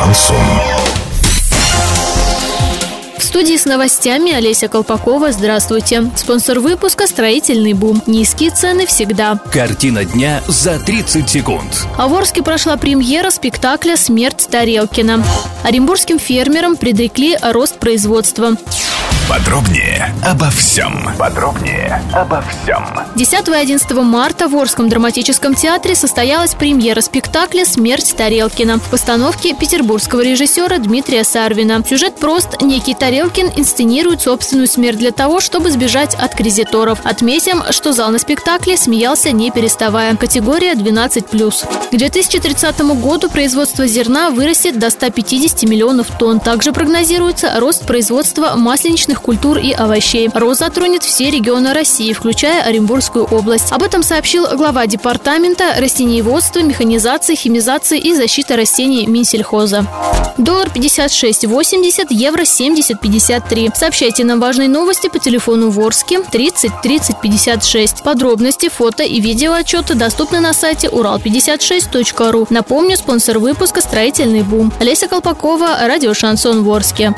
Шансон. В студии с новостями Олеся Колпакова. Здравствуйте. Спонсор выпуска «Строительный бум». Низкие цены всегда. Картина дня за 30 секунд. А в Орске прошла премьера спектакля «Смерть Тарелкина». Оренбургским фермерам предрекли рост производства. Подробнее обо всем. Подробнее обо всем. 10 и 11 марта в Орском драматическом театре состоялась премьера спектакля «Смерть Тарелкина» в постановке петербургского режиссера Дмитрия Сарвина. Сюжет прост. Некий Тарелкин инсценирует собственную смерть для того, чтобы сбежать от кредиторов. Отметим, что зал на спектакле смеялся не переставая. Категория 12+. К 2030 году производство зерна вырастет до 150 миллионов тонн. Также прогнозируется рост производства масленичных культур и овощей. Рост затронет все регионы России, включая Оренбургскую область. Об этом сообщил глава департамента растениеводства, механизации, химизации и защиты растений Минсельхоза. Доллар 56,80, евро 70,53. Сообщайте нам важные новости по телефону Ворске 30 30 56. Подробности, фото и видео отчеты доступны на сайте урал56.ру. Напомню, спонсор выпуска «Строительный бум». Олеся Колпакова, радио «Шансон Ворске».